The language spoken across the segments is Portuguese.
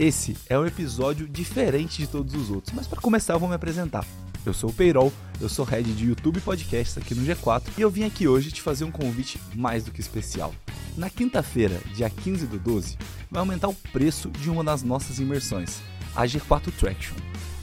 Esse é um episódio diferente de todos os outros, mas para começar eu vou me apresentar. Eu sou o Peirol, eu sou head de YouTube podcasts aqui no G4 e eu vim aqui hoje te fazer um convite mais do que especial. Na quinta-feira, dia 15 do 12, vai aumentar o preço de uma das nossas imersões, a G4 Traction.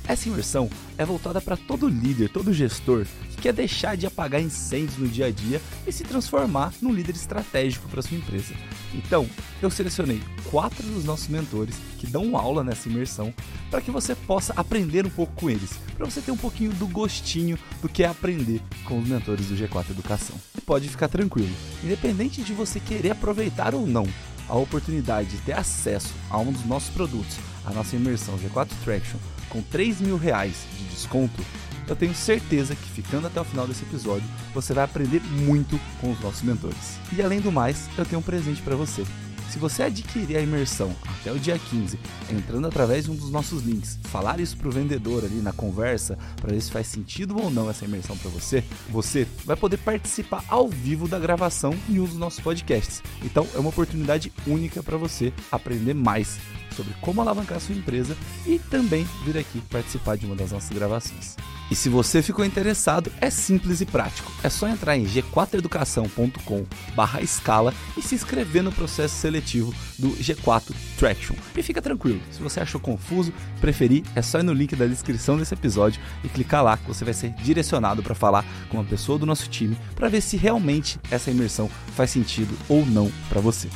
Essa imersão é voltada para todo líder, todo gestor que quer deixar de apagar incêndios no dia a dia e se transformar num líder estratégico para sua empresa. Então, eu selecionei quatro dos nossos mentores que dão aula nessa imersão para que você possa aprender um pouco com eles, para você ter um pouquinho do gostinho do que é aprender com os mentores do G4 Educação. E pode ficar tranquilo, independente de você querer aproveitar ou não a oportunidade de ter acesso a um dos nossos produtos, a nossa imersão G4 Traction, com 3 mil reais de desconto, eu tenho certeza que ficando até o final desse episódio, você vai aprender muito com os nossos mentores. E além do mais, eu tenho um presente para você. Se você adquirir a imersão até o dia 15, entrando através de um dos nossos links, falar isso pro vendedor ali na conversa, para ver se faz sentido ou não essa imersão para você, você vai poder participar ao vivo da gravação em um dos nossos podcasts. Então é uma oportunidade única para você aprender mais sobre como alavancar sua empresa e também vir aqui participar de uma das nossas gravações. E se você ficou interessado, é simples e prático. É só entrar em g4educação.com/escala e se inscrever no processo seletivo do G4 Traction. E fica tranquilo, se você achou confuso, preferir, é só ir no link da descrição desse episódio e clicar lá que você vai ser direcionado para falar com uma pessoa do nosso time para ver se realmente essa imersão faz sentido ou não para você.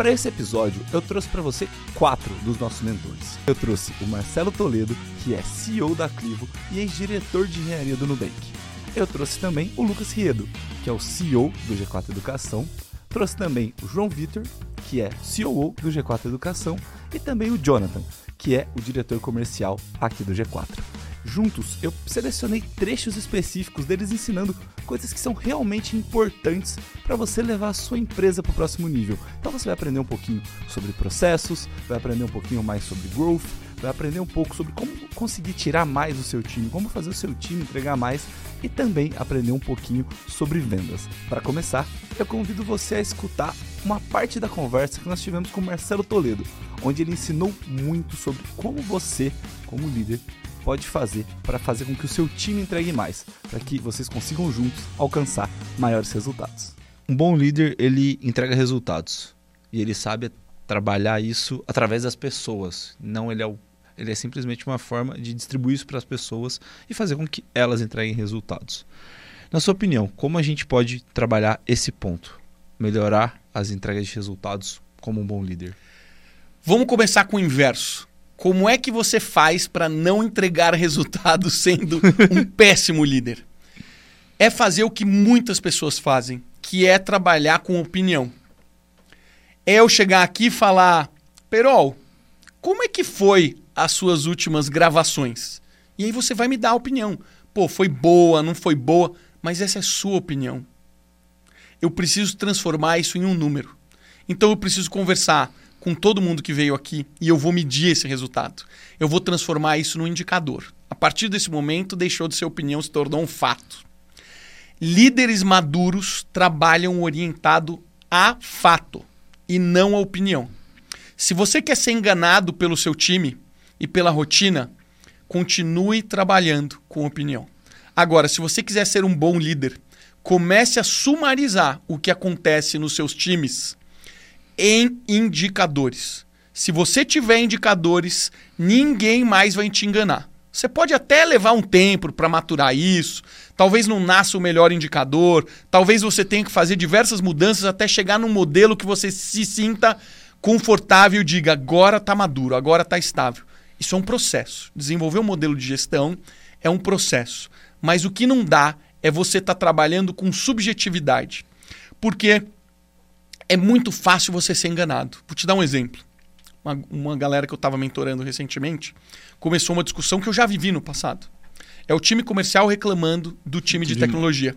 Para esse episódio, eu trouxe para você quatro dos nossos mentores. Eu trouxe o Marcelo Toledo, que é CEO da Clivo e ex-diretor de engenharia do Nubank. Eu trouxe também o Lucas Riedo, que é o CEO do G4 Educação. Trouxe também o João Vitor, que é CEO do G4 Educação, e também o Jonathan, que é o diretor comercial aqui do G4. Juntos, eu selecionei trechos específicos deles ensinando coisas que são realmente importantes para você levar a sua empresa para o próximo nível. Então você vai aprender um pouquinho sobre processos, vai aprender um pouquinho mais sobre growth, vai aprender um pouco sobre como conseguir tirar mais do seu time, como fazer o seu time entregar mais e também aprender um pouquinho sobre vendas. Para começar, eu convido você a escutar uma parte da conversa que nós tivemos com o Marcelo Toledo, onde ele ensinou muito sobre como você, como líder, pode fazer para fazer com que o seu time entregue mais, para que vocês consigam juntos alcançar maiores resultados. Um bom líder, ele entrega resultados e ele sabe trabalhar isso através das pessoas. Não ele é o ele é simplesmente uma forma de distribuir isso para as pessoas e fazer com que elas entreguem resultados. Na sua opinião, como a gente pode trabalhar esse ponto? Melhorar as entregas de resultados como um bom líder? Vamos começar com o inverso. Como é que você faz para não entregar resultados sendo um péssimo líder? É fazer o que muitas pessoas fazem, que é trabalhar com opinião. É eu chegar aqui e falar, Perol, como é que foi as suas últimas gravações? E aí você vai me dar a opinião. Pô, foi boa, não foi boa, mas essa é sua opinião. Eu preciso transformar isso em um número. Então eu preciso conversar com todo mundo que veio aqui e eu vou medir esse resultado. Eu vou transformar isso num indicador. A partir desse momento, deixou de ser opinião, se tornou um fato. Líderes maduros trabalham orientado a fato e não a opinião. Se você quer ser enganado pelo seu time e pela rotina, continue trabalhando com opinião. Agora, se você quiser ser um bom líder, comece a sumarizar o que acontece nos seus times em indicadores. Se você tiver indicadores, ninguém mais vai te enganar. Você pode até levar um tempo para maturar isso, talvez não nasça o melhor indicador, talvez você tenha que fazer diversas mudanças até chegar num modelo que você se sinta confortável e diga agora está maduro, agora está estável. Isso é um processo. Desenvolver um modelo de gestão é um processo. Mas o que não dá é você estar tá trabalhando com subjetividade. Porque é muito fácil você ser enganado. Vou te dar um exemplo. Uma, uma galera que eu estava mentorando recentemente começou uma discussão que eu já vivi no passado. É o time comercial reclamando do time de tecnologia.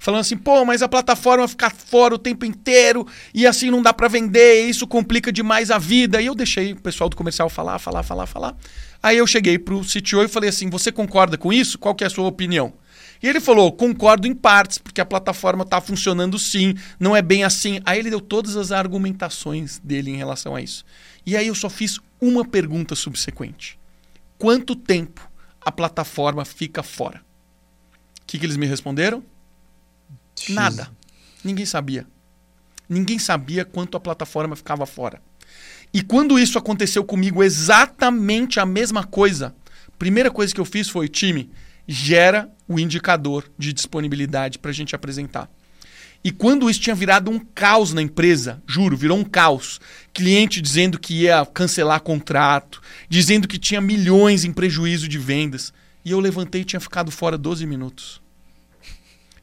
Falando assim, pô, mas a plataforma fica fora o tempo inteiro e assim não dá para vender, isso complica demais a vida. E eu deixei o pessoal do comercial falar, falar, falar, falar. Aí eu cheguei pro CTO e falei assim: você concorda com isso? Qual que é a sua opinião? E ele falou: concordo em partes, porque a plataforma está funcionando sim, não é bem assim. Aí ele deu todas as argumentações dele em relação a isso. E aí eu só fiz uma pergunta subsequente: quanto tempo a plataforma fica fora? O que, que eles me responderam? X. Nada. Ninguém sabia. Ninguém sabia quanto a plataforma ficava fora. E quando isso aconteceu comigo, exatamente a mesma coisa, primeira coisa que eu fiz foi, time, gera o indicador de disponibilidade para a gente apresentar. E quando isso tinha virado um caos na empresa, juro, virou um caos. Cliente dizendo que ia cancelar contrato, dizendo que tinha milhões em prejuízo de vendas. E eu levantei e tinha ficado fora 12 minutos.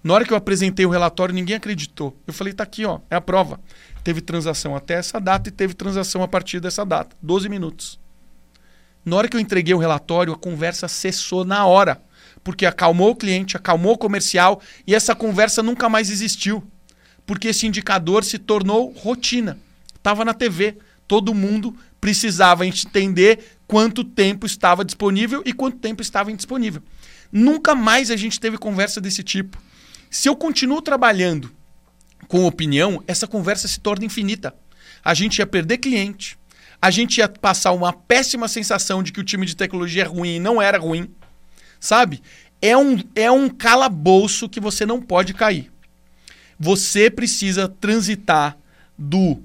Na hora que eu apresentei o relatório, ninguém acreditou. Eu falei, tá aqui, ó, é a prova. Teve transação até essa data e teve transação a partir dessa data. 12 minutos. Na hora que eu entreguei o relatório, a conversa cessou na hora. Porque acalmou o cliente, acalmou o comercial e essa conversa nunca mais existiu. Porque esse indicador se tornou rotina. Estava na TV. Todo mundo precisava entender quanto tempo estava disponível e quanto tempo estava indisponível. Nunca mais a gente teve conversa desse tipo. Se eu continuo trabalhando com opinião, essa conversa se torna infinita. A gente ia perder cliente, a gente ia passar uma péssima sensação de que o time de tecnologia é ruim e não era ruim. Sabe? É um, é um calabouço que você não pode cair. Você precisa transitar do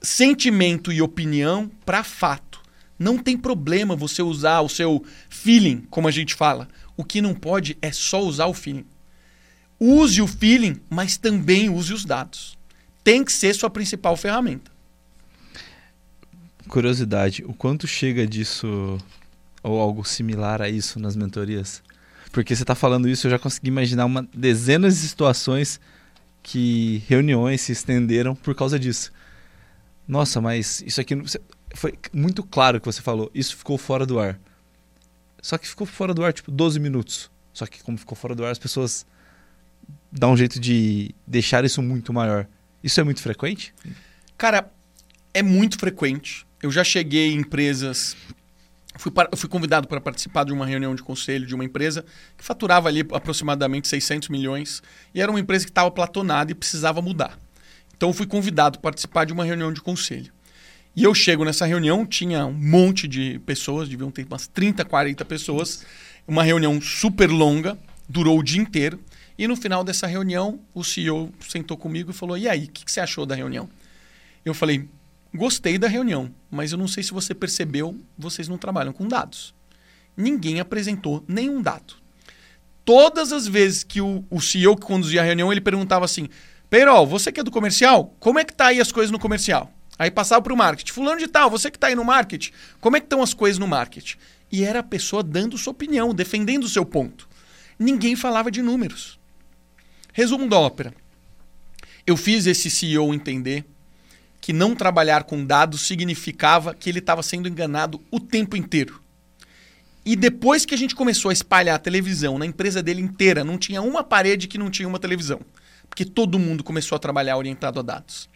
sentimento e opinião para fato. Não tem problema você usar o seu feeling, como a gente fala. O que não pode é só usar o feeling. Use o feeling, mas também use os dados. Tem que ser sua principal ferramenta. Curiosidade, o quanto chega disso ou algo similar a isso nas mentorias? Porque você está falando isso, eu já consegui imaginar uma dezenas de situações que reuniões se estenderam por causa disso. Nossa, mas isso aqui foi muito claro que você falou. Isso ficou fora do ar. Só que ficou fora do ar tipo 12 minutos. Só que como ficou fora do ar, as pessoas dão um jeito de deixar isso muito maior. Isso é muito frequente? Cara, é muito frequente. Eu já cheguei em empresas Fui, fui, convidado para participar de uma reunião de conselho de uma empresa que faturava ali aproximadamente 600 milhões e era uma empresa que estava platonada e precisava mudar. Então fui convidado para participar de uma reunião de conselho. E eu chego nessa reunião, tinha um monte de pessoas, deviam ter umas 30, 40 pessoas, uma reunião super longa, durou o dia inteiro. E no final dessa reunião, o CEO sentou comigo e falou: E aí, o que, que você achou da reunião? Eu falei: Gostei da reunião, mas eu não sei se você percebeu, vocês não trabalham com dados. Ninguém apresentou nenhum dado. Todas as vezes que o, o CEO que conduzia a reunião, ele perguntava assim: Peirol, você que é do comercial, como é que tá aí as coisas no comercial? Aí passava para o marketing. Fulano de tal, você que está aí no marketing, como é que estão as coisas no marketing? E era a pessoa dando sua opinião, defendendo o seu ponto. Ninguém falava de números. Resumo da ópera. Eu fiz esse CEO entender que não trabalhar com dados significava que ele estava sendo enganado o tempo inteiro. E depois que a gente começou a espalhar a televisão na empresa dele inteira, não tinha uma parede que não tinha uma televisão. Porque todo mundo começou a trabalhar orientado a dados.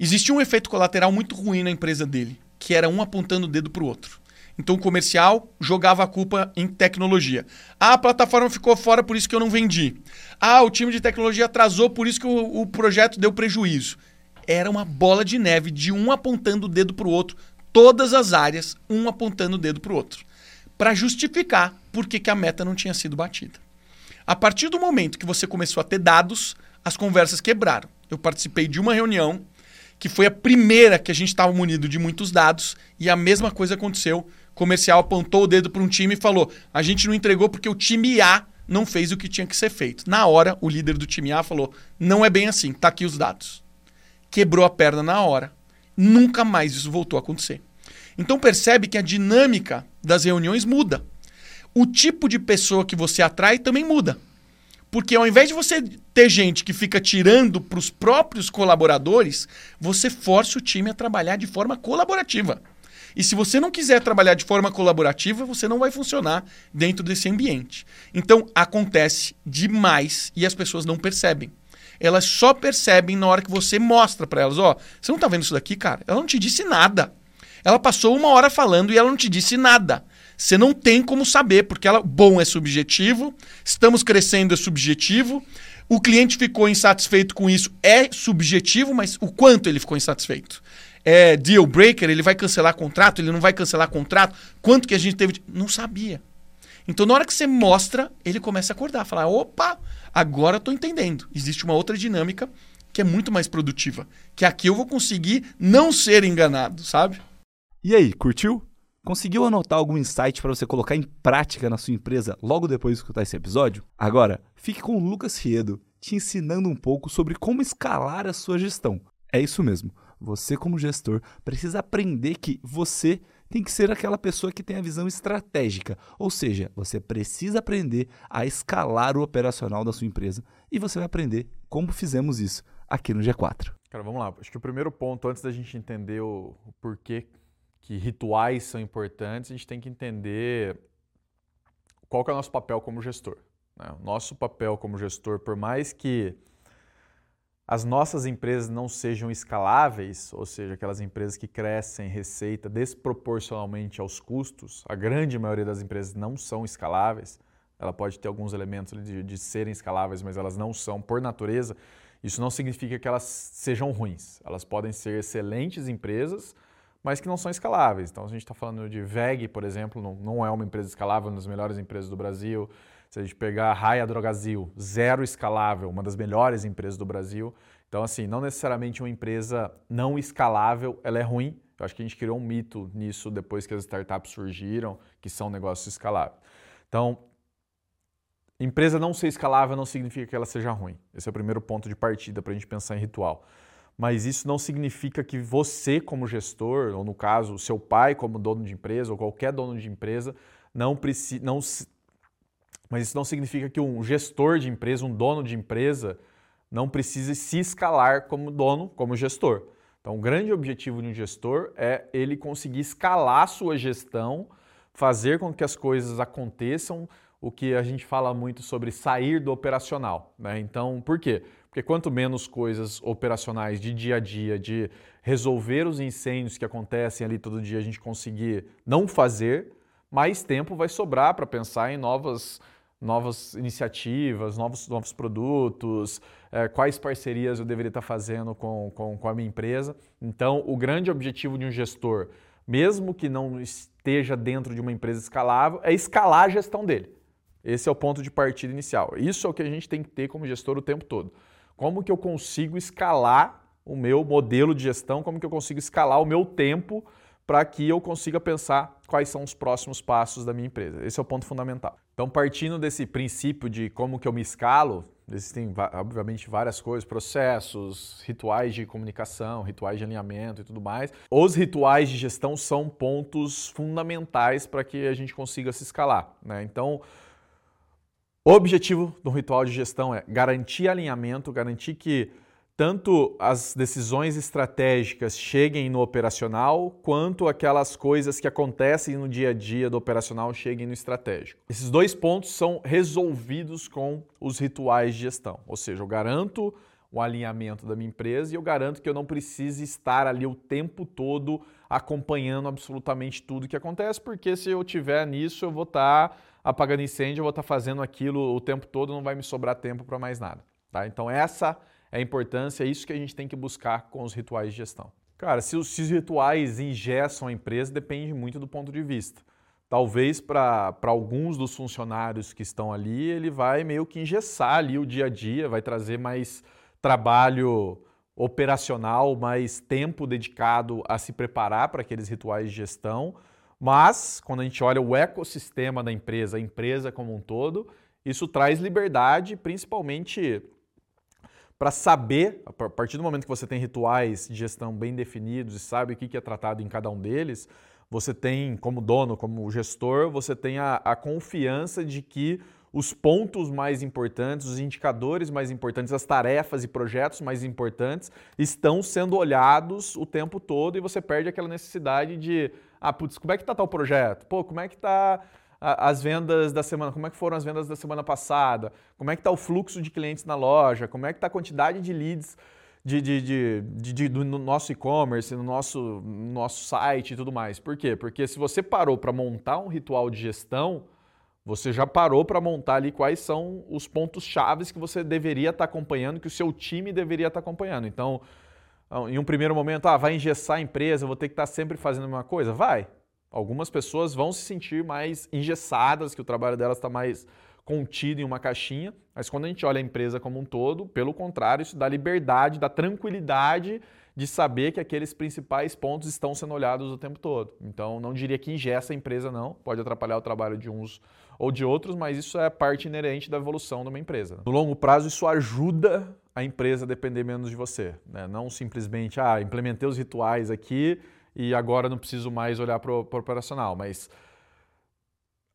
Existia um efeito colateral muito ruim na empresa dele, que era um apontando o dedo para o outro. Então o comercial jogava a culpa em tecnologia. Ah, a plataforma ficou fora, por isso que eu não vendi. Ah, o time de tecnologia atrasou, por isso que o, o projeto deu prejuízo era uma bola de neve de um apontando o dedo para o outro, todas as áreas, um apontando o dedo para o outro, para justificar por que, que a meta não tinha sido batida. A partir do momento que você começou a ter dados, as conversas quebraram. Eu participei de uma reunião que foi a primeira que a gente estava munido de muitos dados e a mesma coisa aconteceu. O comercial apontou o dedo para um time e falou: a gente não entregou porque o time A não fez o que tinha que ser feito. Na hora, o líder do time A falou: não é bem assim, tá aqui os dados quebrou a perna na hora. Nunca mais isso voltou a acontecer. Então percebe que a dinâmica das reuniões muda. O tipo de pessoa que você atrai também muda. Porque ao invés de você ter gente que fica tirando para os próprios colaboradores, você força o time a trabalhar de forma colaborativa. E se você não quiser trabalhar de forma colaborativa, você não vai funcionar dentro desse ambiente. Então acontece demais e as pessoas não percebem elas só percebem na hora que você mostra para elas, ó, oh, você não tá vendo isso daqui, cara? Ela não te disse nada. Ela passou uma hora falando e ela não te disse nada. Você não tem como saber, porque ela, bom é subjetivo, estamos crescendo é subjetivo, o cliente ficou insatisfeito com isso é subjetivo, mas o quanto ele ficou insatisfeito? é deal breaker, ele vai cancelar contrato, ele não vai cancelar contrato, quanto que a gente teve. De... Não sabia. Então, na hora que você mostra, ele começa a acordar, falar: opa, agora eu tô entendendo. Existe uma outra dinâmica que é muito mais produtiva. Que aqui eu vou conseguir não ser enganado, sabe? E aí, curtiu? Conseguiu anotar algum insight para você colocar em prática na sua empresa logo depois de escutar esse episódio? Agora, fique com o Lucas Riedo te ensinando um pouco sobre como escalar a sua gestão. É isso mesmo. Você, como gestor, precisa aprender que você tem que ser aquela pessoa que tem a visão estratégica. Ou seja, você precisa aprender a escalar o operacional da sua empresa e você vai aprender como fizemos isso aqui no G4. Cara, vamos lá. Acho que o primeiro ponto, antes da gente entender o, porquê que rituais são importantes, a gente tem que entender qual que é o nosso papel como gestor. Né? O nosso papel como gestor, por mais que as nossas empresas não sejam escaláveis, ou seja, aquelas empresas que crescem receita desproporcionalmente aos custos, a grande maioria das empresas não são escaláveis. Ela pode ter alguns elementos de, de serem escaláveis, mas elas não são por natureza. Isso não significa que elas sejam ruins. Elas podem ser excelentes empresas, mas que não são escaláveis. Então, a gente está falando de VEG, por exemplo, não, não é uma empresa escalável, uma das melhores empresas do Brasil. Se a gente pegar a Raia Drogazil, zero escalável, uma das melhores empresas do Brasil. Então, assim, não necessariamente uma empresa não escalável, ela é ruim. Eu acho que a gente criou um mito nisso depois que as startups surgiram, que são negócios escaláveis. Então, empresa não ser escalável não significa que ela seja ruim. Esse é o primeiro ponto de partida para a gente pensar em ritual. Mas isso não significa que você, como gestor, ou no caso, seu pai, como dono de empresa, ou qualquer dono de empresa, não. Não, mas isso não significa que um gestor de empresa, um dono de empresa, não precise se escalar como dono, como gestor. Então, o grande objetivo de um gestor é ele conseguir escalar sua gestão, fazer com que as coisas aconteçam, o que a gente fala muito sobre sair do operacional. Né? Então, por quê? Porque quanto menos coisas operacionais de dia a dia, de resolver os incêndios que acontecem ali todo dia, a gente conseguir não fazer, mais tempo vai sobrar para pensar em novas novas iniciativas, novos, novos produtos, é, quais parcerias eu deveria estar fazendo com, com, com a minha empresa. Então, o grande objetivo de um gestor, mesmo que não esteja dentro de uma empresa escalável, é escalar a gestão dele. Esse é o ponto de partida inicial. Isso é o que a gente tem que ter como gestor o tempo todo. Como que eu consigo escalar o meu modelo de gestão, como que eu consigo escalar o meu tempo para que eu consiga pensar quais são os próximos passos da minha empresa. Esse é o ponto fundamental. Então, partindo desse princípio de como que eu me escalo, existem obviamente várias coisas, processos, rituais de comunicação, rituais de alinhamento e tudo mais. Os rituais de gestão são pontos fundamentais para que a gente consiga se escalar. Né? Então, o objetivo do ritual de gestão é garantir alinhamento, garantir que tanto as decisões estratégicas cheguem no operacional, quanto aquelas coisas que acontecem no dia a dia do operacional cheguem no estratégico. Esses dois pontos são resolvidos com os rituais de gestão, ou seja, eu garanto o alinhamento da minha empresa e eu garanto que eu não precise estar ali o tempo todo acompanhando absolutamente tudo que acontece, porque se eu tiver nisso, eu vou estar apagando incêndio, eu vou estar fazendo aquilo o tempo todo, não vai me sobrar tempo para mais nada. Tá? Então essa é a importância, é isso que a gente tem que buscar com os rituais de gestão. Cara, se os, se os rituais engessam a empresa, depende muito do ponto de vista. Talvez para alguns dos funcionários que estão ali, ele vai meio que engessar ali o dia a dia, vai trazer mais trabalho operacional, mais tempo dedicado a se preparar para aqueles rituais de gestão. Mas, quando a gente olha o ecossistema da empresa, a empresa como um todo, isso traz liberdade, principalmente para saber, a partir do momento que você tem rituais de gestão bem definidos e sabe o que é tratado em cada um deles, você tem, como dono, como gestor, você tem a, a confiança de que os pontos mais importantes, os indicadores mais importantes, as tarefas e projetos mais importantes estão sendo olhados o tempo todo e você perde aquela necessidade de, ah, putz, como é que está tal projeto? Pô, como é que está as vendas da semana, como é que foram as vendas da semana passada, como é que está o fluxo de clientes na loja, como é que está a quantidade de leads de, de, de, de do nosso e-commerce, no nosso, no nosso site e tudo mais. Por quê? Porque se você parou para montar um ritual de gestão, você já parou para montar ali quais são os pontos chaves que você deveria estar tá acompanhando, que o seu time deveria estar tá acompanhando. Então, em um primeiro momento, ah, vai engessar a empresa, vou ter que estar sempre fazendo a mesma coisa? Vai. Algumas pessoas vão se sentir mais engessadas, que o trabalho delas está mais contido em uma caixinha, mas quando a gente olha a empresa como um todo, pelo contrário, isso dá liberdade, dá tranquilidade de saber que aqueles principais pontos estão sendo olhados o tempo todo. Então, não diria que ingessa a empresa, não. Pode atrapalhar o trabalho de uns ou de outros, mas isso é parte inerente da evolução de uma empresa. No longo prazo, isso ajuda a empresa a depender menos de você. Né? Não simplesmente, ah, implementei os rituais aqui e agora não preciso mais olhar para o operacional. Mas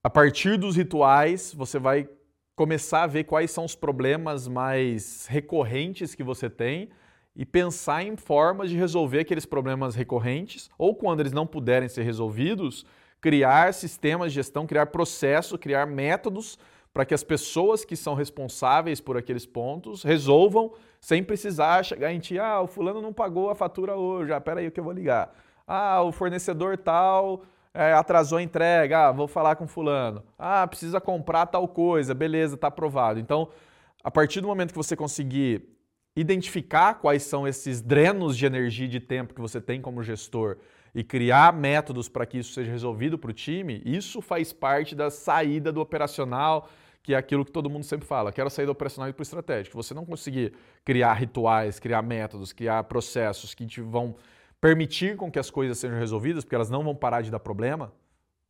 a partir dos rituais, você vai começar a ver quais são os problemas mais recorrentes que você tem e pensar em formas de resolver aqueles problemas recorrentes, ou quando eles não puderem ser resolvidos, criar sistemas de gestão, criar processo, criar métodos para que as pessoas que são responsáveis por aqueles pontos resolvam sem precisar chegar em ti, ah, o fulano não pagou a fatura hoje, ah, peraí que eu vou ligar. Ah, o fornecedor tal é, atrasou a entrega, ah, vou falar com fulano. Ah, precisa comprar tal coisa, beleza, está aprovado. Então, a partir do momento que você conseguir identificar quais são esses drenos de energia e de tempo que você tem como gestor e criar métodos para que isso seja resolvido para o time, isso faz parte da saída do operacional, que é aquilo que todo mundo sempre fala, quero sair do operacional e para o estratégico. Você não conseguir criar rituais, criar métodos, criar processos que te vão permitir com que as coisas sejam resolvidas, porque elas não vão parar de dar problema,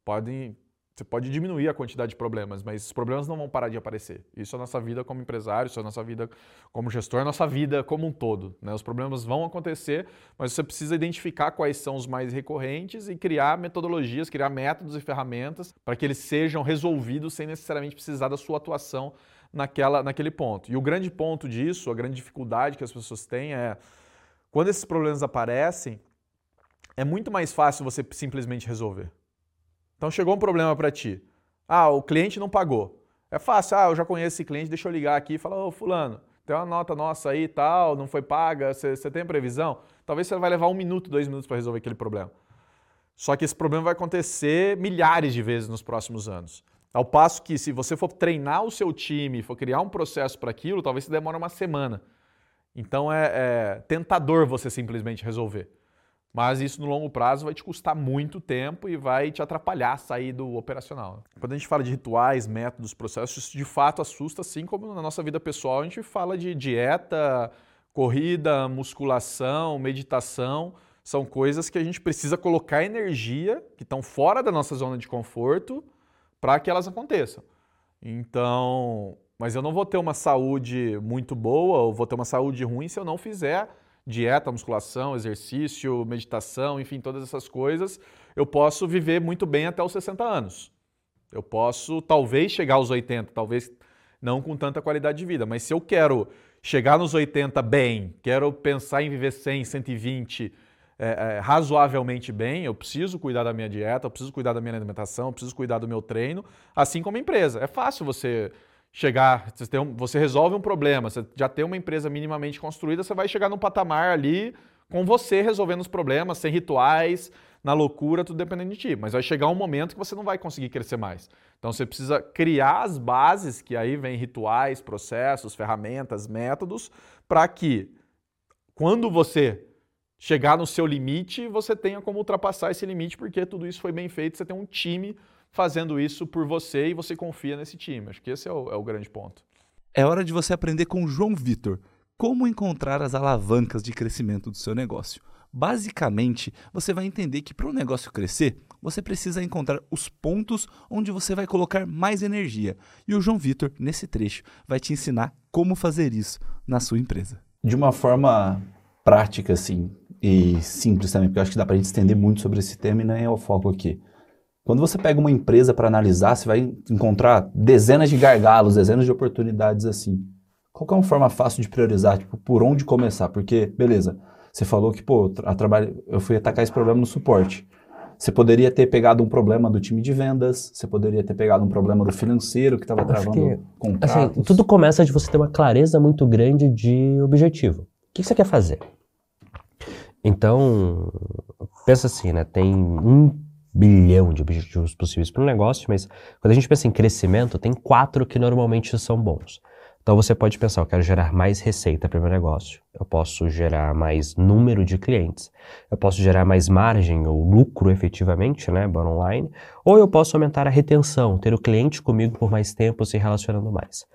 podem você pode diminuir a quantidade de problemas, mas os problemas não vão parar de aparecer. Isso é a nossa vida como empresário, isso é a nossa vida como gestor, é a nossa vida como um todo. Né? Os problemas vão acontecer, mas você precisa identificar quais são os mais recorrentes e criar metodologias, criar métodos e ferramentas para que eles sejam resolvidos sem necessariamente precisar da sua atuação naquela, naquele ponto. E o grande ponto disso, a grande dificuldade que as pessoas têm é quando esses problemas aparecem, é muito mais fácil você simplesmente resolver. Então chegou um problema para ti. Ah, o cliente não pagou. É fácil, ah, eu já conheço esse cliente, deixa eu ligar aqui e falar, ô fulano, tem uma nota nossa aí e tal, não foi paga, você tem previsão? Talvez você vai levar um minuto, dois minutos para resolver aquele problema. Só que esse problema vai acontecer milhares de vezes nos próximos anos. Ao passo que, se você for treinar o seu time, for criar um processo para aquilo, talvez você demore uma semana. Então é, é tentador você simplesmente resolver. Mas isso no longo prazo vai te custar muito tempo e vai te atrapalhar sair do operacional. Quando a gente fala de rituais, métodos, processos, isso de fato assusta, assim como na nossa vida pessoal a gente fala de dieta, corrida, musculação, meditação. São coisas que a gente precisa colocar energia, que estão fora da nossa zona de conforto, para que elas aconteçam. Então, mas eu não vou ter uma saúde muito boa ou vou ter uma saúde ruim se eu não fizer dieta, musculação, exercício, meditação, enfim, todas essas coisas, eu posso viver muito bem até os 60 anos. Eu posso talvez chegar aos 80, talvez não com tanta qualidade de vida, mas se eu quero chegar nos 80 bem, quero pensar em viver 100, 120 é, é, razoavelmente bem, eu preciso cuidar da minha dieta, eu preciso cuidar da minha alimentação, eu preciso cuidar do meu treino, assim como a empresa. É fácil você chegar, você, um, você resolve um problema, você já tem uma empresa minimamente construída, você vai chegar num patamar ali com você resolvendo os problemas, sem rituais, na loucura, tudo dependendo de ti. Mas vai chegar um momento que você não vai conseguir crescer mais. Então você precisa criar as bases, que aí vem rituais, processos, ferramentas, métodos, para que quando você chegar no seu limite, você tenha como ultrapassar esse limite, porque tudo isso foi bem feito, você tem um time fazendo isso por você e você confia nesse time. Acho que esse é o, é o grande ponto. É hora de você aprender com o João Vitor como encontrar as alavancas de crescimento do seu negócio. Basicamente, você vai entender que para o negócio crescer, você precisa encontrar os pontos onde você vai colocar mais energia. E o João Vitor, nesse trecho, vai te ensinar como fazer isso na sua empresa. De uma forma prática, assim, e simples também, porque eu acho que dá para a gente estender muito sobre esse tema e não é o foco aqui. Quando você pega uma empresa para analisar, você vai encontrar dezenas de gargalos, dezenas de oportunidades assim. Qual é uma forma fácil de priorizar, tipo, por onde começar? Porque, beleza, você falou que, pô, a trabalho, eu fui atacar esse problema no suporte. Você poderia ter pegado um problema do time de vendas, você poderia ter pegado um problema do financeiro que estava travando que, contratos. Assim, tudo começa de você ter uma clareza muito grande de objetivo. O que você quer fazer? Então, pensa assim, né? Tem um bilhão de objetivos possíveis para um negócio, mas quando a gente pensa em crescimento, tem quatro que normalmente são bons. Então você pode pensar, eu quero gerar mais receita para o meu negócio, eu posso gerar mais número de clientes, eu posso gerar mais margem ou lucro efetivamente, né, bottom line, ou eu posso aumentar a retenção, ter o cliente comigo por mais tempo se relacionando mais.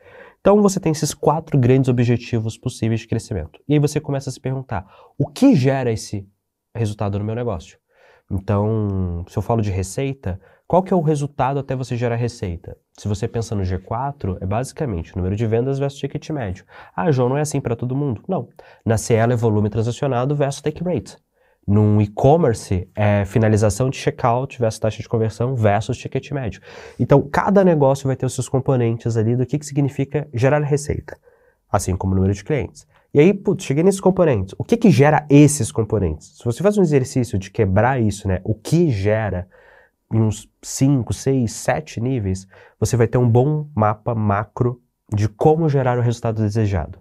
Então você tem esses quatro grandes objetivos possíveis de crescimento. E aí você começa a se perguntar: o que gera esse resultado no meu negócio? Então, se eu falo de receita, qual que é o resultado até você gerar receita? Se você pensa no G4, é basicamente número de vendas versus ticket médio. Ah, João, não é assim para todo mundo? Não. Na CL é volume transacionado versus take rate. Num e-commerce, é finalização de checkout versus taxa de conversão versus ticket médio. Então, cada negócio vai ter os seus componentes ali do que, que significa gerar receita, assim como o número de clientes. E aí, putz, cheguei nesses componentes. O que, que gera esses componentes? Se você faz um exercício de quebrar isso, né, o que gera em uns 5, 6, 7 níveis, você vai ter um bom mapa macro de como gerar o resultado desejado.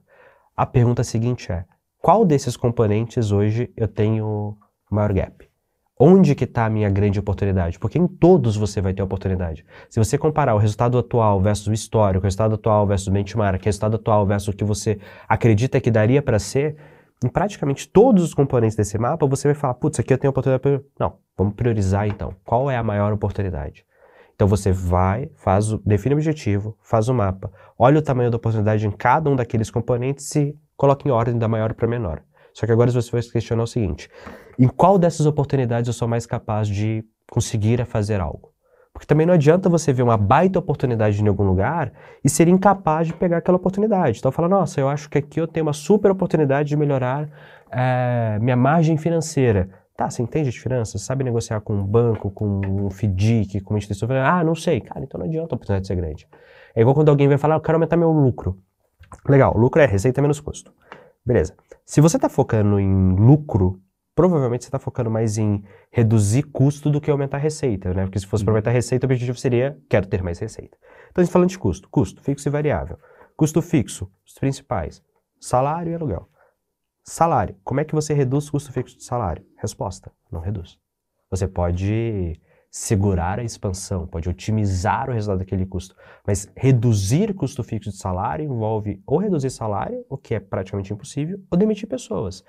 A pergunta seguinte é: qual desses componentes hoje eu tenho maior gap? Onde que está a minha grande oportunidade? Porque em todos você vai ter oportunidade. Se você comparar o resultado atual versus o histórico, o resultado atual versus o benchmark, o resultado atual versus o que você acredita que daria para ser, em praticamente todos os componentes desse mapa, você vai falar, putz, aqui eu tenho oportunidade. Pra... Não, vamos priorizar então. Qual é a maior oportunidade? Então você vai, faz o, define o objetivo, faz o mapa, olha o tamanho da oportunidade em cada um daqueles componentes e coloca em ordem da maior para menor. Só que agora você vai se questionar o seguinte: em qual dessas oportunidades eu sou mais capaz de conseguir fazer algo? Porque também não adianta você ver uma baita oportunidade em algum lugar e ser incapaz de pegar aquela oportunidade. Então fala, nossa, eu acho que aqui eu tenho uma super oportunidade de melhorar é, minha margem financeira. Tá, você entende de finanças? Sabe negociar com um banco, com um FDIC, com uma instituição? Ah, não sei. Cara, então não adianta a oportunidade ser grande. É igual quando alguém vai falar, eu quero aumentar meu lucro. Legal, lucro é receita menos custo. Beleza. Se você está focando em lucro, provavelmente você está focando mais em reduzir custo do que aumentar receita, né? Porque se fosse para aumentar receita, o objetivo seria, quero ter mais receita. Então, a gente falando de custo, custo fixo e variável. Custo fixo, os principais, salário e aluguel. Salário, como é que você reduz o custo fixo de salário? Resposta, não reduz. Você pode segurar a expansão, pode otimizar o resultado daquele custo. Mas reduzir custo fixo de salário envolve ou reduzir salário, o que é praticamente impossível, ou demitir pessoas.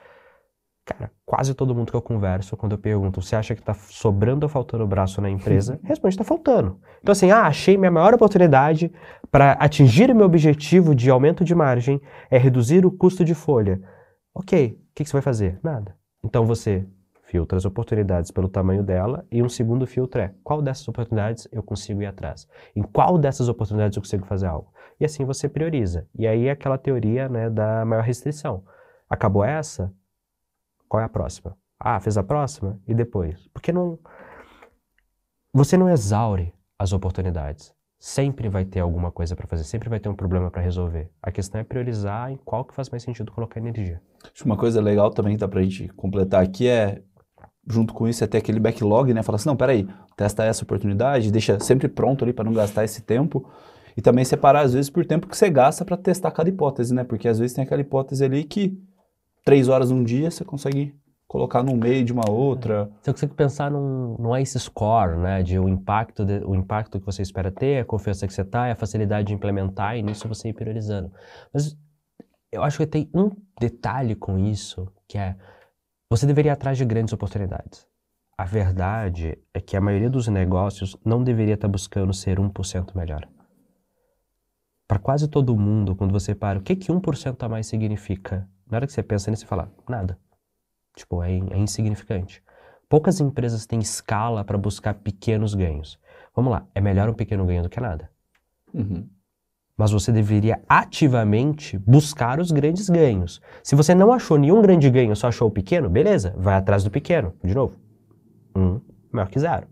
Cara, quase todo mundo que eu converso, quando eu pergunto, você acha que está sobrando ou faltando braço na empresa? Responde, está faltando. Então assim, ah, achei minha maior oportunidade para atingir o meu objetivo de aumento de margem é reduzir o custo de folha. Ok, o que, que você vai fazer? Nada. Então você filtra as oportunidades pelo tamanho dela e um segundo filtro é qual dessas oportunidades eu consigo ir atrás? Em qual dessas oportunidades eu consigo fazer algo? E assim você prioriza. E aí é aquela teoria né, da maior restrição. Acabou essa? Qual é a próxima? Ah, fez a próxima? E depois? Porque não. Você não exaure as oportunidades. Sempre vai ter alguma coisa para fazer, sempre vai ter um problema para resolver. A questão é priorizar em qual que faz mais sentido colocar energia. Que uma coisa legal também tá pra gente completar aqui é junto com isso é ter aquele backlog, né? Fala assim, não, peraí, testa essa oportunidade, deixa sempre pronto ali para não gastar esse tempo. E também separar, às vezes, por tempo que você gasta para testar cada hipótese, né? Porque às vezes tem aquela hipótese ali que três horas num dia você consegue colocar no meio de uma outra. Você consegue pensar num, num ICE score, né? De o impacto, de, o impacto que você espera ter, a confiança que você está, a facilidade de implementar, e nisso você ir priorizando. Mas eu acho que tem um detalhe com isso, que é você deveria ir atrás de grandes oportunidades. A verdade é que a maioria dos negócios não deveria estar buscando ser 1% melhor. Para quase todo mundo, quando você para, o que, que 1% a mais significa? Na hora que você pensa nisso, você fala, nada. Tipo, é, é insignificante. Poucas empresas têm escala para buscar pequenos ganhos. Vamos lá, é melhor um pequeno ganho do que nada. Uhum mas você deveria ativamente buscar os grandes ganhos. Se você não achou nenhum grande ganho, só achou o pequeno, beleza, vai atrás do pequeno, de novo. Um maior que zero.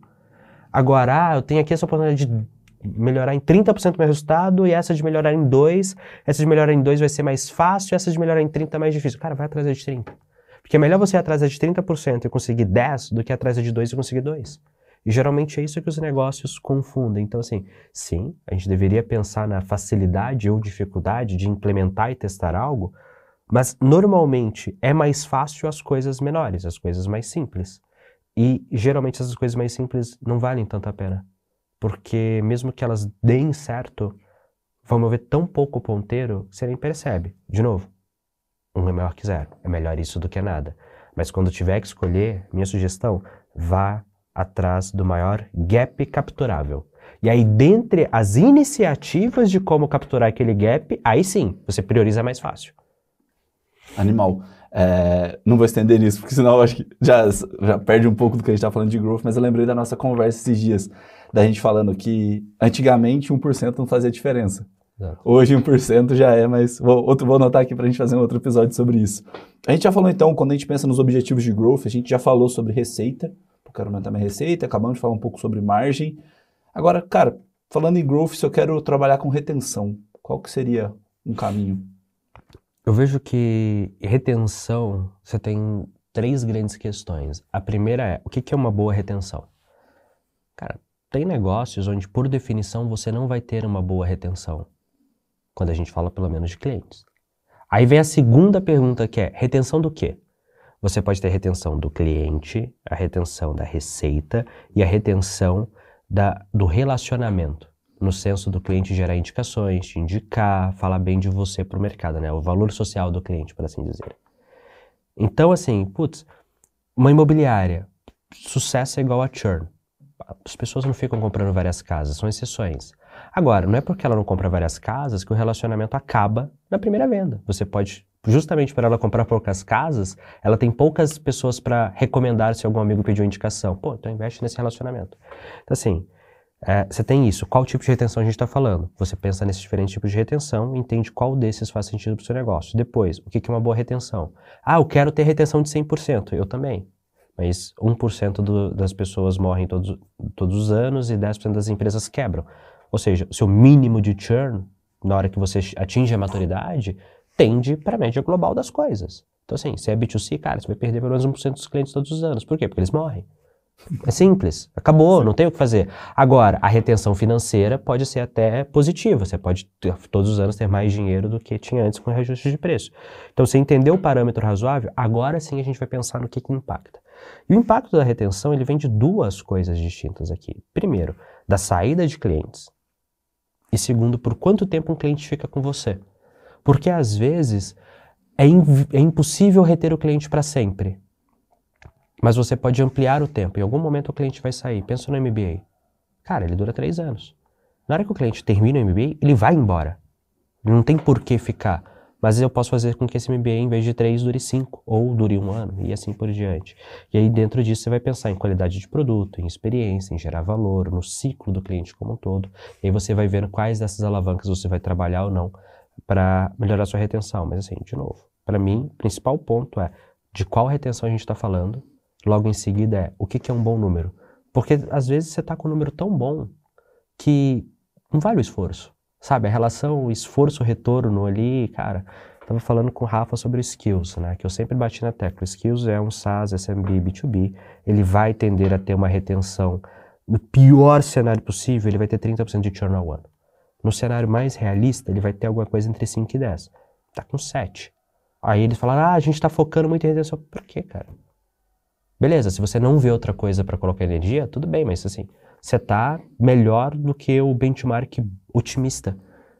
Agora, ah, eu tenho aqui essa oportunidade de melhorar em 30% meu resultado e essa de melhorar em 2, essa de melhorar em 2 vai ser mais fácil, essa de melhorar em 30 é mais difícil. Cara, vai atrás de 30. Porque é melhor você ir atrás de 30% e conseguir 10 do que atrás de 2 e conseguir 2. E geralmente é isso que os negócios confundem. Então, assim, sim, a gente deveria pensar na facilidade ou dificuldade de implementar e testar algo, mas normalmente é mais fácil as coisas menores, as coisas mais simples. E geralmente essas coisas mais simples não valem tanto a pena. Porque mesmo que elas deem certo, vai mover tão pouco ponteiro que você nem percebe. De novo, um é maior que zero. É melhor isso do que nada. Mas quando tiver que escolher, minha sugestão, vá atrás do maior gap capturável. E aí, dentre as iniciativas de como capturar aquele gap, aí sim, você prioriza mais fácil. Animal. É, não vou estender nisso, porque senão eu acho que já, já perde um pouco do que a gente está falando de growth, mas eu lembrei da nossa conversa esses dias, da gente falando que antigamente 1% não fazia diferença. Exato. Hoje 1% já é, mas vou, outro, vou anotar aqui para a gente fazer um outro episódio sobre isso. A gente já falou então, quando a gente pensa nos objetivos de growth, a gente já falou sobre receita, eu quero aumentar minha receita, acabamos de falar um pouco sobre margem. Agora, cara, falando em growth, se eu quero trabalhar com retenção, qual que seria um caminho? Eu vejo que retenção, você tem três grandes questões. A primeira é, o que é uma boa retenção? Cara, tem negócios onde, por definição, você não vai ter uma boa retenção. Quando a gente fala, pelo menos, de clientes. Aí vem a segunda pergunta, que é, retenção do quê? Você pode ter retenção do cliente, a retenção da receita e a retenção da, do relacionamento no senso do cliente gerar indicações, te indicar, falar bem de você para o mercado, né? O valor social do cliente, por assim dizer. Então, assim, putz, uma imobiliária, sucesso é igual a churn. As pessoas não ficam comprando várias casas, são exceções. Agora, não é porque ela não compra várias casas que o relacionamento acaba na primeira venda. Você pode, justamente por ela comprar poucas casas, ela tem poucas pessoas para recomendar se algum amigo pediu indicação. Pô, então investe nesse relacionamento. Então, assim, é, você tem isso. Qual tipo de retenção a gente está falando? Você pensa nesses diferentes tipos de retenção e entende qual desses faz sentido para o seu negócio. Depois, o que, que é uma boa retenção? Ah, eu quero ter retenção de 100%. Eu também. Mas 1% do, das pessoas morrem todos, todos os anos e 10% das empresas quebram. Ou seja, o seu mínimo de churn, na hora que você atinge a maturidade, tende para a média global das coisas. Então, assim, se é B2C, cara, você vai perder pelo menos 1% dos clientes todos os anos. Por quê? Porque eles morrem. É simples, acabou, não tem o que fazer. Agora, a retenção financeira pode ser até positiva, você pode ter, todos os anos ter mais dinheiro do que tinha antes com reajuste de preço. Então, você entendeu o parâmetro razoável, agora sim a gente vai pensar no que, que impacta. E o impacto da retenção ele vem de duas coisas distintas aqui. Primeiro, da saída de clientes. E segundo, por quanto tempo um cliente fica com você. Porque às vezes é, é impossível reter o cliente para sempre. Mas você pode ampliar o tempo. Em algum momento o cliente vai sair. Pensa no MBA. Cara, ele dura três anos. Na hora que o cliente termina o MBA, ele vai embora. Ele não tem por que ficar. Mas eu posso fazer com que esse MBA, em vez de três, dure cinco, ou dure um ano, e assim por diante. E aí, dentro disso, você vai pensar em qualidade de produto, em experiência, em gerar valor, no ciclo do cliente como um todo. E aí você vai vendo quais dessas alavancas você vai trabalhar ou não para melhorar sua retenção. Mas assim, de novo, para mim, o principal ponto é de qual retenção a gente está falando Logo em seguida é o que, que é um bom número. Porque às vezes você está com um número tão bom que não vale o esforço. Sabe, a relação esforço-retorno ali, cara, estava falando com o Rafa sobre skills, né? Que eu sempre bati na tecla. Skills é um SaaS, SMB, B2B. Ele vai tender a ter uma retenção. No pior cenário possível, ele vai ter 30% de churn ao ano. No cenário mais realista, ele vai ter alguma coisa entre 5 e 10. Tá com 7. Aí eles falaram, ah, a gente está focando muito em retenção. Por quê, cara? Beleza, se você não vê outra coisa para colocar energia, tudo bem, mas assim, você está melhor do que o benchmark otimista.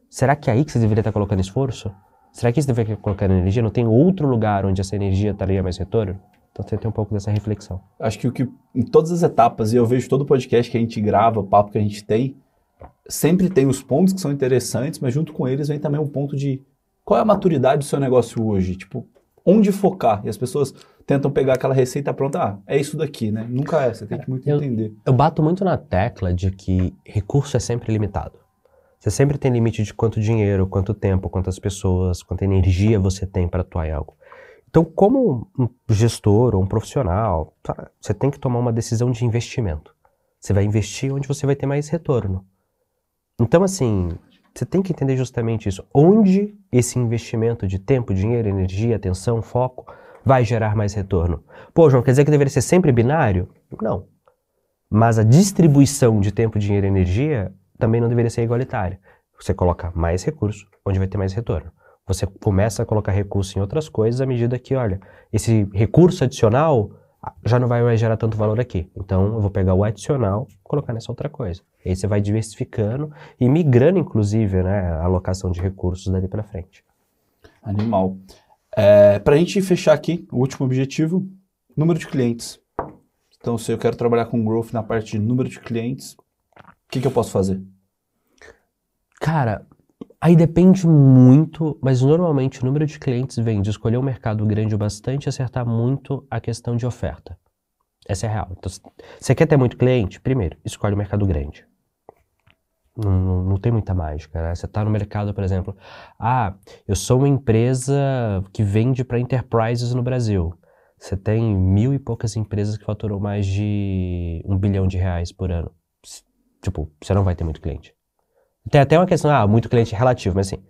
Será que é aí que você deveria estar tá colocando esforço? Será que você deveria estar colocando energia? Não tem outro lugar onde essa energia estaria mais retorno? Então tem um pouco dessa reflexão. Acho que o que em todas as etapas, e eu vejo todo podcast que a gente grava, o papo que a gente tem, sempre tem os pontos que são interessantes, mas junto com eles vem também um ponto de qual é a maturidade do seu negócio hoje? Tipo, onde focar? E as pessoas tentam pegar aquela receita pronta, ah, é isso daqui, né? Nunca é, você tem que muito eu, entender. Eu bato muito na tecla de que recurso é sempre limitado. Você sempre tem limite de quanto dinheiro, quanto tempo, quantas pessoas, quanta energia você tem para atuar em algo. Então, como um gestor ou um profissional, tá, você tem que tomar uma decisão de investimento. Você vai investir onde você vai ter mais retorno. Então, assim, você tem que entender justamente isso. Onde esse investimento de tempo, dinheiro, energia, atenção, foco vai gerar mais retorno. Pô, João, quer dizer que deveria ser sempre binário? Não. Mas a distribuição de tempo, dinheiro e energia também não deveria ser igualitária. Você coloca mais recurso, onde vai ter mais retorno. Você começa a colocar recurso em outras coisas à medida que, olha, esse recurso adicional já não vai mais gerar tanto valor aqui. Então eu vou pegar o adicional e colocar nessa outra coisa. Aí você vai diversificando e migrando, inclusive, né, a alocação de recursos dali para frente. Animal. É, para a gente fechar aqui, o último objetivo, número de clientes. Então, se eu quero trabalhar com growth na parte de número de clientes, o que, que eu posso fazer? Cara, aí depende muito, mas normalmente o número de clientes vem de escolher um mercado grande o bastante e acertar muito a questão de oferta. Essa é a real. Então, você quer ter muito cliente? Primeiro, escolhe o mercado grande. Não, não, não, tem muita mágica, né? Você está no mercado, por exemplo, ah, eu sou uma empresa que vende para enterprises no Brasil. Você tem mil e poucas empresas que faturam mais de um bilhão de reais por ano. Tipo, você não vai ter muito cliente. Tem até uma questão, ah, muito cliente relativo, mas assim,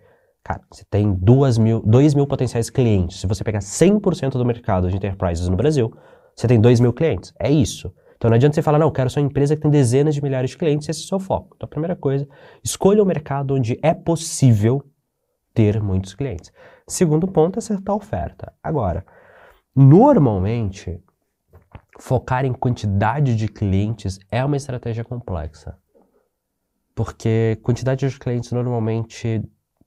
cara, você tem duas mil, dois mil potenciais clientes. Se você pegar 100% do mercado de enterprises no Brasil, você tem dois mil clientes. É isso. Então não adianta você falar, não, eu quero só uma empresa que tem dezenas de milhares de clientes, esse é o seu foco. Então a primeira coisa, escolha um mercado onde é possível ter muitos clientes. Segundo ponto, acertar a oferta. Agora, normalmente, focar em quantidade de clientes é uma estratégia complexa. Porque quantidade de clientes normalmente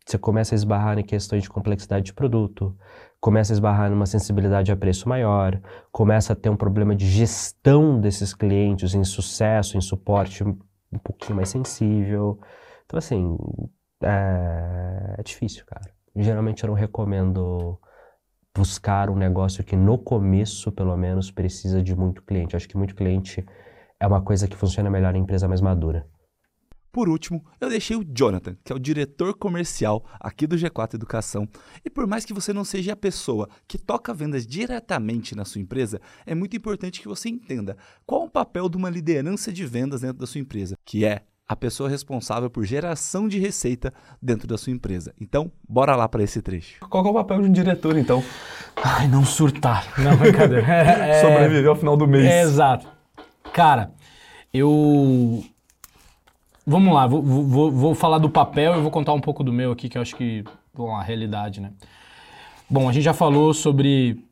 você começa a esbarrar em questões de complexidade de produto, começa a esbarrar numa sensibilidade a preço maior, começa a ter um problema de gestão desses clientes em sucesso, em suporte um pouquinho mais sensível. Então, assim, é, é difícil, cara. Geralmente eu não recomendo buscar um negócio que no começo, pelo menos, precisa de muito cliente. Eu acho que muito cliente é uma coisa que funciona melhor em empresa mais madura. Por último, eu deixei o Jonathan, que é o diretor comercial aqui do G4 Educação. E por mais que você não seja a pessoa que toca vendas diretamente na sua empresa, é muito importante que você entenda qual o papel de uma liderança de vendas dentro da sua empresa, que é a pessoa responsável por geração de receita dentro da sua empresa. Então, bora lá para esse trecho. Qual é o papel de um diretor, então? Ai, não surtar. Não, brincadeira. É, Sobreviver ao final do mês. É, exato. Cara, eu Vamos lá, vou, vou, vou falar do papel e vou contar um pouco do meu aqui, que eu acho que, bom, a realidade, né? Bom, a gente já falou sobre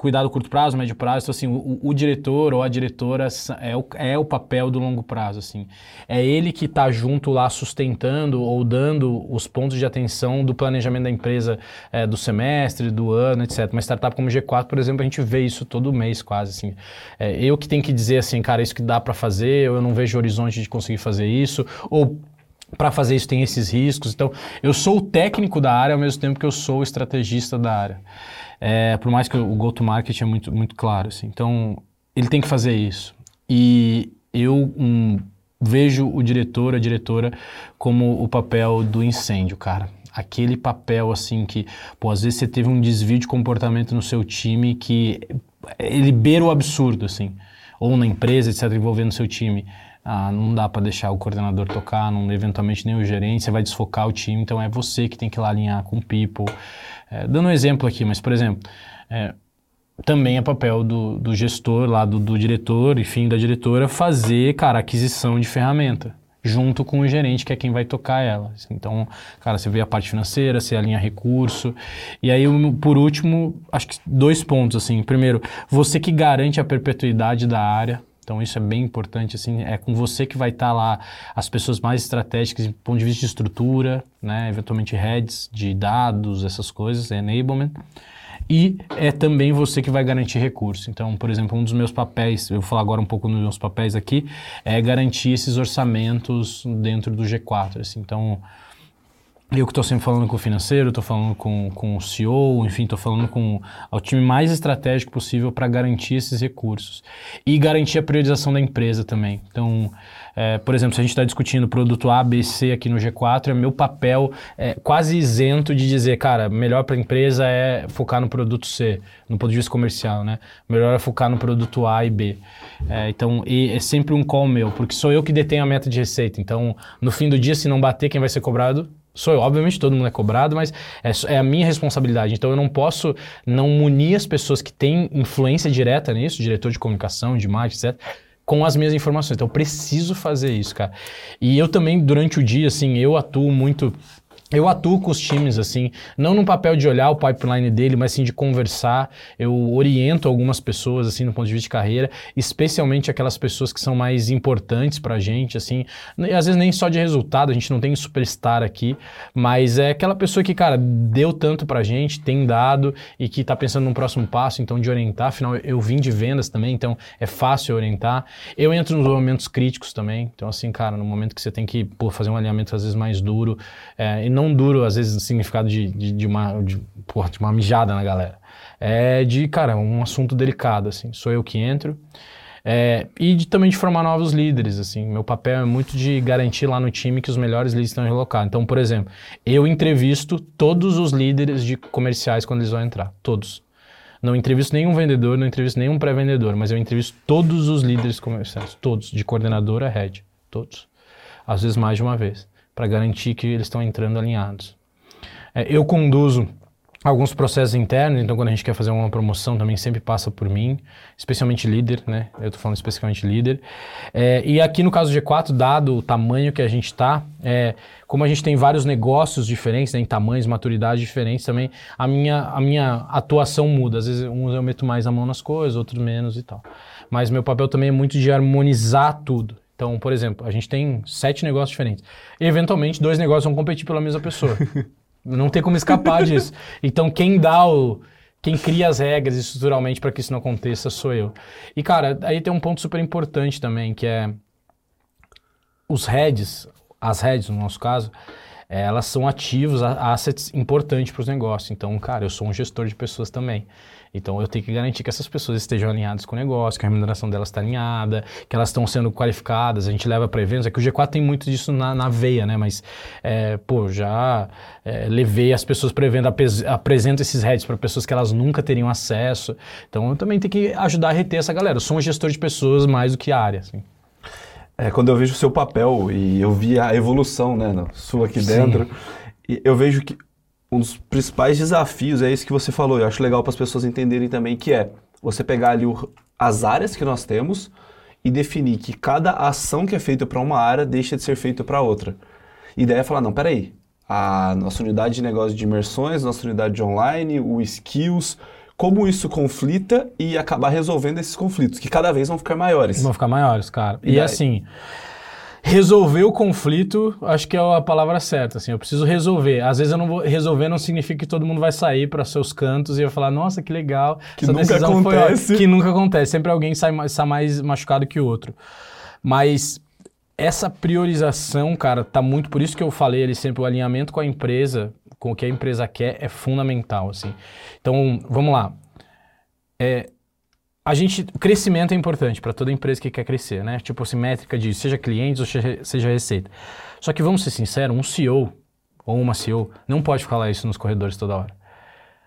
cuidar do curto prazo, médio prazo, então assim, o, o, diretor ou a diretora é o, é o papel do longo prazo, assim. É ele que está junto lá sustentando ou dando os pontos de atenção do planejamento da empresa é, do semestre, do ano, etc. Uma startup como G4, por exemplo, a gente vê isso todo mês quase, assim. É, eu que tenho que dizer assim, cara, isso que dá para fazer, ou eu não vejo horizonte de conseguir fazer isso, ou para fazer isso tem esses riscos. Então, eu sou o técnico da área ao mesmo tempo que eu sou o estrategista da área. É, por mais que o go-to-market é muito, muito claro. Assim. Então, ele tem que fazer isso. E eu um, vejo o diretor, a diretora, como o papel do incêndio, cara. Aquele papel, assim, que, pô, às vezes você teve um desvio de comportamento no seu time que ele beira o absurdo, assim. Ou na empresa, etc., envolvendo o seu time. Ah, não dá para deixar o coordenador tocar, não, eventualmente nem o gerente, você vai desfocar o time, então é você que tem que ir lá alinhar com o people. É, dando um exemplo aqui, mas por exemplo, é, também é papel do, do gestor, lá do, do, diretor, enfim, da diretora, fazer, cara, aquisição de ferramenta, junto com o gerente, que é quem vai tocar ela. Então, cara, você vê a parte financeira, você alinha recurso. E aí, por último, acho que dois pontos, assim. Primeiro, você que garante a perpetuidade da área, então isso é bem importante, assim, é com você que vai estar tá lá as pessoas mais estratégicas do ponto de vista de estrutura, né, eventualmente heads de dados, essas coisas, enablement. E é também você que vai garantir recurso. Então, por exemplo, um dos meus papéis, eu vou falar agora um pouco dos meus papéis aqui, é garantir esses orçamentos dentro do G4. Assim. Então, eu que estou sempre falando com o financeiro, estou falando com, com o CEO, enfim, estou falando com o time mais estratégico possível para garantir esses recursos. E garantir a priorização da empresa também. Então, é, por exemplo, se a gente está discutindo produto A, B, C aqui no G4, é meu papel é, quase isento de dizer, cara, melhor para a empresa é focar no produto C, no ponto de vista comercial, né? Melhor é focar no produto A e B. É, então, e é sempre um call meu, porque sou eu que detenho a meta de receita. Então, no fim do dia, se não bater, quem vai ser cobrado Sou eu, obviamente todo mundo é cobrado, mas é, é, a minha responsabilidade. Então eu não posso não munir as pessoas que têm influência direta nisso, diretor de comunicação, de marketing, etc., com as minhas informações. Então eu preciso fazer isso, cara. E eu também, durante o dia, assim, eu atuo muito Eu atuo com os times, assim, não no papel de olhar o pipeline dele, mas sim de conversar. Eu oriento algumas pessoas, assim, no ponto de vista de carreira, especialmente aquelas pessoas que são mais importantes pra gente, assim. E às vezes nem só de resultado, a gente não tem superstar aqui, mas é aquela pessoa que, cara, deu tanto pra gente, tem dado e que tá pensando num próximo passo, então de orientar. Afinal, eu vim de vendas também, então é fácil orientar. Eu entro nos momentos críticos também, então, assim, cara, no momento que você tem que pô, fazer um alinhamento às vezes mais duro, é, e não duro, às vezes, no significado de, de, de uma, de, porra, de uma mijada na galera. É de, cara, um assunto delicado, assim. Sou eu que entro. É, e de, também de formar novos líderes, assim. Meu papel é muito de garantir lá no time que os melhores líderes estão relocados. Então, por exemplo, eu entrevisto todos os líderes de comerciais quando eles vão entrar. Todos. Não entrevisto nenhum vendedor, não entrevisto nenhum pré-vendedor, mas eu entrevisto todos os líderes comerciais. Todos. De coordenador a head. Todos. Às vezes mais de uma vez para garantir que eles estão entrando alinhados. É, eu conduzo alguns processos internos, então quando a gente quer fazer uma promoção também sempre passa por mim, especialmente líder, né? Eu estou falando especificamente líder. É, e aqui no caso do G4, dado o tamanho que a gente está, é, como a gente tem vários negócios diferentes, né, em tamanhos, maturidade diferentes também, a minha, a minha atuação muda. Às vezes uns eu meto mais a mão nas coisas, outros menos e tal. Mas meu papel também é muito de harmonizar tudo. Então, por exemplo, a gente tem sete negócios diferentes. Eventualmente, dois negócios vão competir pela mesma pessoa. não tem como escapar disso. Então, quem dá o. Quem cria as regras estruturalmente para que isso não aconteça sou eu. E, cara, aí tem um ponto super importante também, que é os heads, as heads no nosso caso, elas são ativos, assets importantes para os negócios. Então, cara, eu sou um gestor de pessoas também. Então eu tenho que garantir que essas pessoas estejam alinhadas com o negócio, que a remuneração delas está alinhada, que elas estão sendo qualificadas, a gente leva para eventos. É que o G4 tem muito disso na, na veia, né? Mas, é, pô, já é, levei as pessoas para evento, apresento esses heads para pessoas que elas nunca teriam acesso. Então eu também tenho que ajudar a reter essa galera. Eu sou um gestor de pessoas mais do que área, assim. É, quando eu vejo o seu papel e eu vi a evolução, né, sua aqui dentro, eu vejo que um dos principais desafios é isso que você falou. Eu acho legal para as pessoas entenderem também que é você pegar ali o, as áreas que nós temos e definir que cada ação que é feita para uma área deixa de ser feita para outra. E daí é falar, não, peraí, a nossa unidade de negócio de imersões, nossa unidade de online, o skills, como isso conflita e acabar resolvendo esses conflitos, que cada vez vão ficar maiores. Vão ficar maiores, cara. E, e daí... assim, resolver o conflito, acho que é a palavra certa, assim, eu preciso resolver. Às vezes eu não vou resolver não significa que todo mundo vai sair para seus cantos e vai falar: "Nossa, que legal". Que essa nunca acontece. Foi, que nunca acontece, sempre alguém sai, sai mais machucado que o outro. Mas essa priorização, cara, tá muito por isso que eu falei ali sempre o alinhamento com a empresa, com o que a empresa quer é fundamental, assim. Então, vamos lá. É, a gente, o crescimento é importante para toda empresa que quer crescer, né? Tipo assim, métrica de seja clientes ou seja receita. Só que vamos ser sinceros, um CEO ou uma CEO não pode falar isso nos corredores toda hora.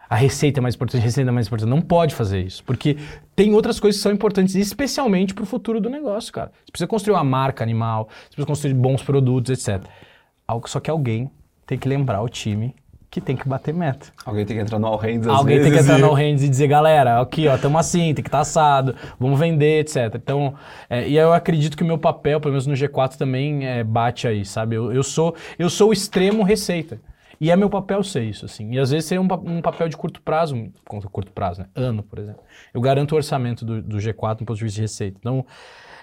A receita é mais importante, a receita é mais importante. Não pode fazer isso, porque tem outras coisas que são importantes, especialmente para o futuro do negócio, cara. Você precisa construir uma marca animal, você precisa construir bons produtos, etc. Só que alguém tem que lembrar o time que tem que bater meta. Alguém tem que entrar no all hands Alguém tem que entrar e... no all hands e dizer, galera, aqui ó, estamos assim, tem que estar tá assado, vamos vender, etc. Então, é, e eu acredito que o meu papel, pelo menos no G4 também é, bate aí, sabe? Eu, eu, sou eu sou o extremo receita. E é meu papel ser isso, assim. E às vezes ser um, um papel de curto prazo, curto prazo, né? Ano, por exemplo. Eu garanto o orçamento do, do G4 no ponto de vista de receita. Então,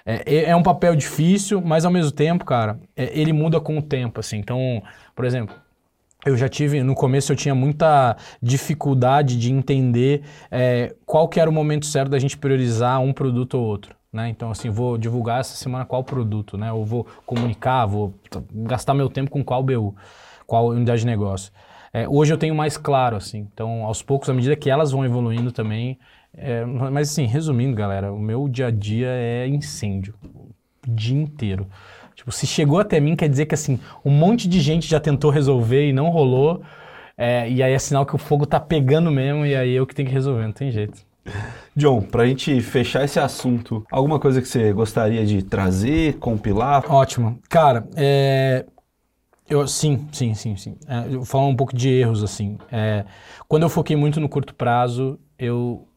é, é um papel difícil, mas ao mesmo tempo, cara, é, ele muda com o tempo, assim. Então, por exemplo, eu já tive, no começo eu tinha muita dificuldade de entender é, qual que era o momento certo da gente priorizar um produto ou outro. Né? Então, assim, vou divulgar essa semana qual produto, né? Ou vou comunicar, vou gastar meu tempo com qual BU, qual unidade de negócio. É, hoje eu tenho mais claro, assim. Então, aos poucos, à medida que elas vão evoluindo também. É, mas, assim, resumindo, galera, o meu dia a dia é incêndio. O dia inteiro. Tipo, se chegou até mim, quer dizer que assim, um monte de gente já tentou resolver e não rolou. É, e aí é sinal que o fogo tá pegando mesmo, e aí eu que tenho que resolver, não tem jeito. John, pra gente fechar esse assunto, alguma coisa que você gostaria de trazer, compilar? Ótimo. Cara, é, eu, sim, sim, sim, sim. É, eu vou falar um pouco de erros, assim. É, quando eu foquei muito no curto prazo, eu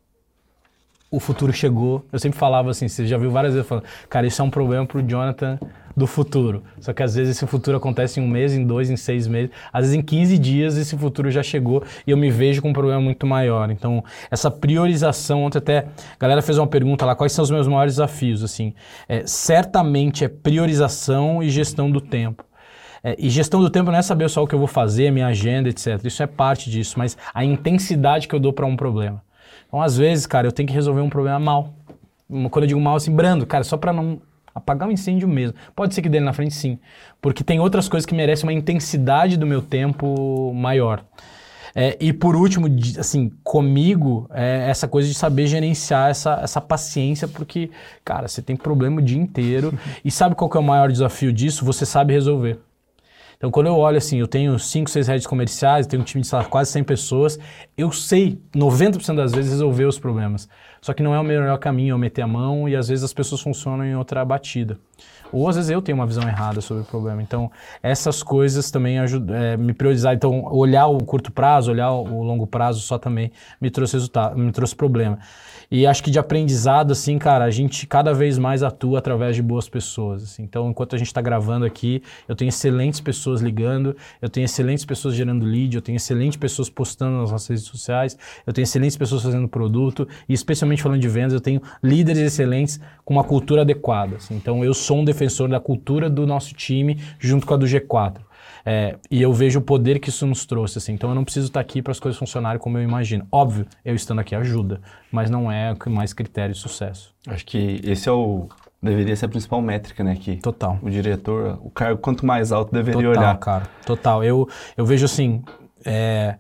o futuro chegou. Eu sempre falava assim, você já viu várias vezes falando, cara, isso é um problema pro Jonathan do futuro. Só que às vezes esse futuro acontece em um mês, em dois, em seis meses. Às vezes em 15 dias esse futuro já chegou e eu me vejo com um problema muito maior. Então, essa priorização, ontem até a galera fez uma pergunta lá, quais são os meus maiores desafios? Assim, é, certamente é priorização e gestão do tempo. É, e gestão do tempo não é saber só o que eu vou fazer, minha agenda, etc. Isso é parte disso, mas a intensidade que eu dou para um problema. Então, às vezes, cara, eu tenho que resolver um problema mal. Quando eu digo mal, assim, brando, cara, só para não apagar o um incêndio mesmo. Pode ser que dele na frente, sim. Porque tem outras coisas que merecem uma intensidade do meu tempo maior. É, e por último, assim, comigo, é essa coisa de saber gerenciar essa, essa paciência, porque, cara, você tem problema o dia inteiro. e sabe qual que é o maior desafio disso? Você sabe resolver. Então, quando eu olho assim, eu tenho 5, 6 redes comerciais, tenho um time de lá, quase 100 pessoas, eu sei, 90% das vezes, resolver os problemas. Só que não é o melhor caminho eu meter a mão e às vezes as pessoas funcionam em outra batida. Ou às vezes eu tenho uma visão errada sobre o problema. Então, essas coisas também ajudam é, me priorizar. Então, olhar o curto prazo, olhar o longo prazo só também me trouxe resultado, me trouxe problema. E acho que de aprendizado, assim, cara, a gente cada vez mais atua através de boas pessoas. Assim. Então, enquanto a gente está gravando aqui, eu tenho excelentes pessoas ligando, eu tenho excelentes pessoas gerando lead, eu tenho excelentes pessoas postando nas nossas redes sociais, eu tenho excelentes pessoas fazendo produto, e especialmente falando de vendas, eu tenho líderes excelentes com uma cultura adequada. Assim. Então, eu sou um defensor da cultura do nosso time junto com a do G4. É, e eu vejo o poder que isso nos trouxe, assim. Então eu não preciso estar aqui para as coisas funcionarem como eu imagino. Óbvio, eu estando aqui ajuda, mas não é o mais critério de sucesso. Acho que esse é o deveria ser a principal métrica, né? Que Total. O diretor, o cargo quanto mais alto deveria Total, olhar. cara. Total. Eu, eu vejo assim, é,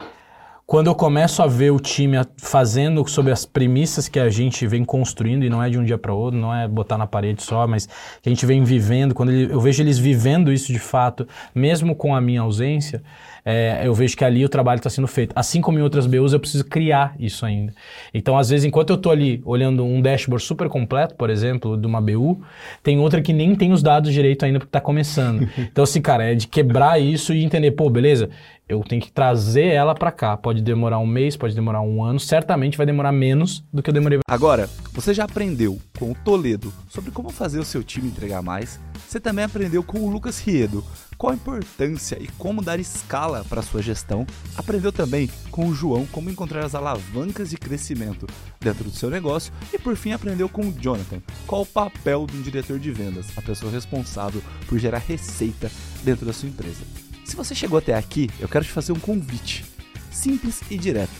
quando eu começo a ver o time fazendo sobre as premissas que a gente vem construindo, e não é de um dia para outro, não é botar na parede só, mas que a gente vem vivendo, quando ele, eu vejo eles vivendo isso de fato, mesmo com a minha ausência, é, eu vejo que ali o trabalho está sendo feito. Assim como em outras BUs, eu preciso criar isso ainda. Então, às vezes, enquanto eu estou ali olhando um dashboard super completo, por exemplo, de uma BU, tem outra que nem tem os dados direito ainda porque está começando. Então, assim, cara, é de quebrar isso e entender, pô, beleza, eu tenho que trazer ela para cá. Pode demorar um mês, pode demorar um ano, certamente vai demorar menos do que eu demorei. Agora, você já aprendeu com o Toledo sobre como fazer o seu time entregar mais? Você também aprendeu com o Lucas Riedo qual a importância e como dar escala para sua gestão? Aprendeu também com o João como encontrar as alavancas de crescimento dentro do seu negócio e por fim aprendeu com o Jonathan qual o papel de um diretor de vendas, a pessoa responsável por gerar receita dentro da sua empresa. Se você chegou até aqui, eu quero te fazer um convite, simples e direto.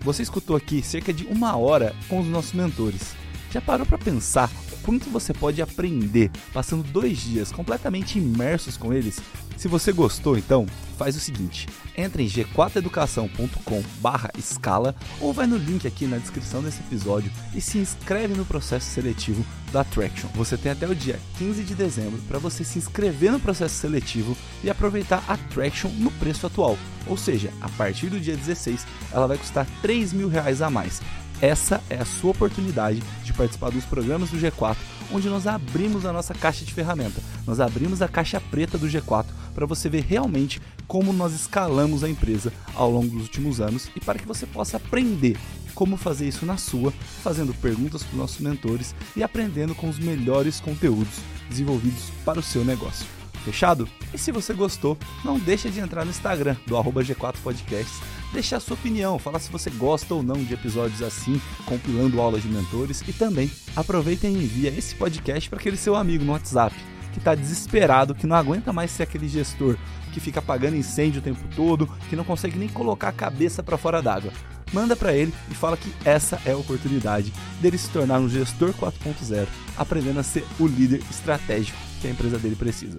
Você escutou aqui cerca de uma hora com os nossos mentores. Já parou para pensar o quanto você pode aprender passando dois dias completamente imersos com eles? Se você gostou, então faz o seguinte: entre em g4educação.com/escala ou vai no link aqui na descrição desse episódio e se inscreve no processo seletivo da Traction. Você tem até o dia 15 de dezembro para você se inscrever no processo seletivo e aproveitar a Traction no preço atual. Ou seja, a partir do dia 16 ela vai custar 3 mil reais a mais. Essa é a sua oportunidade de participar dos programas do G4, onde nós abrimos a nossa caixa de ferramenta. Nós abrimos a caixa preta do G4 para você ver realmente como nós escalamos a empresa ao longo dos últimos anos e para que você possa aprender como fazer isso na sua, fazendo perguntas para os nossos mentores e aprendendo com os melhores conteúdos desenvolvidos para o seu negócio. Fechado? E se você gostou, não deixa de entrar no Instagram do G4 Podcasts, deixar a sua opinião, falar se você gosta ou não de episódios assim, compilando aulas de mentores e também aproveita e envia esse podcast para aquele seu amigo no WhatsApp que está desesperado, que não aguenta mais ser aquele gestor que fica apagando incêndio o tempo todo, que não consegue nem colocar a cabeça para fora d'água. Manda para ele e fala que essa é a oportunidade dele se tornar um gestor 4.0, aprendendo a ser o líder estratégico que a empresa dele precisa.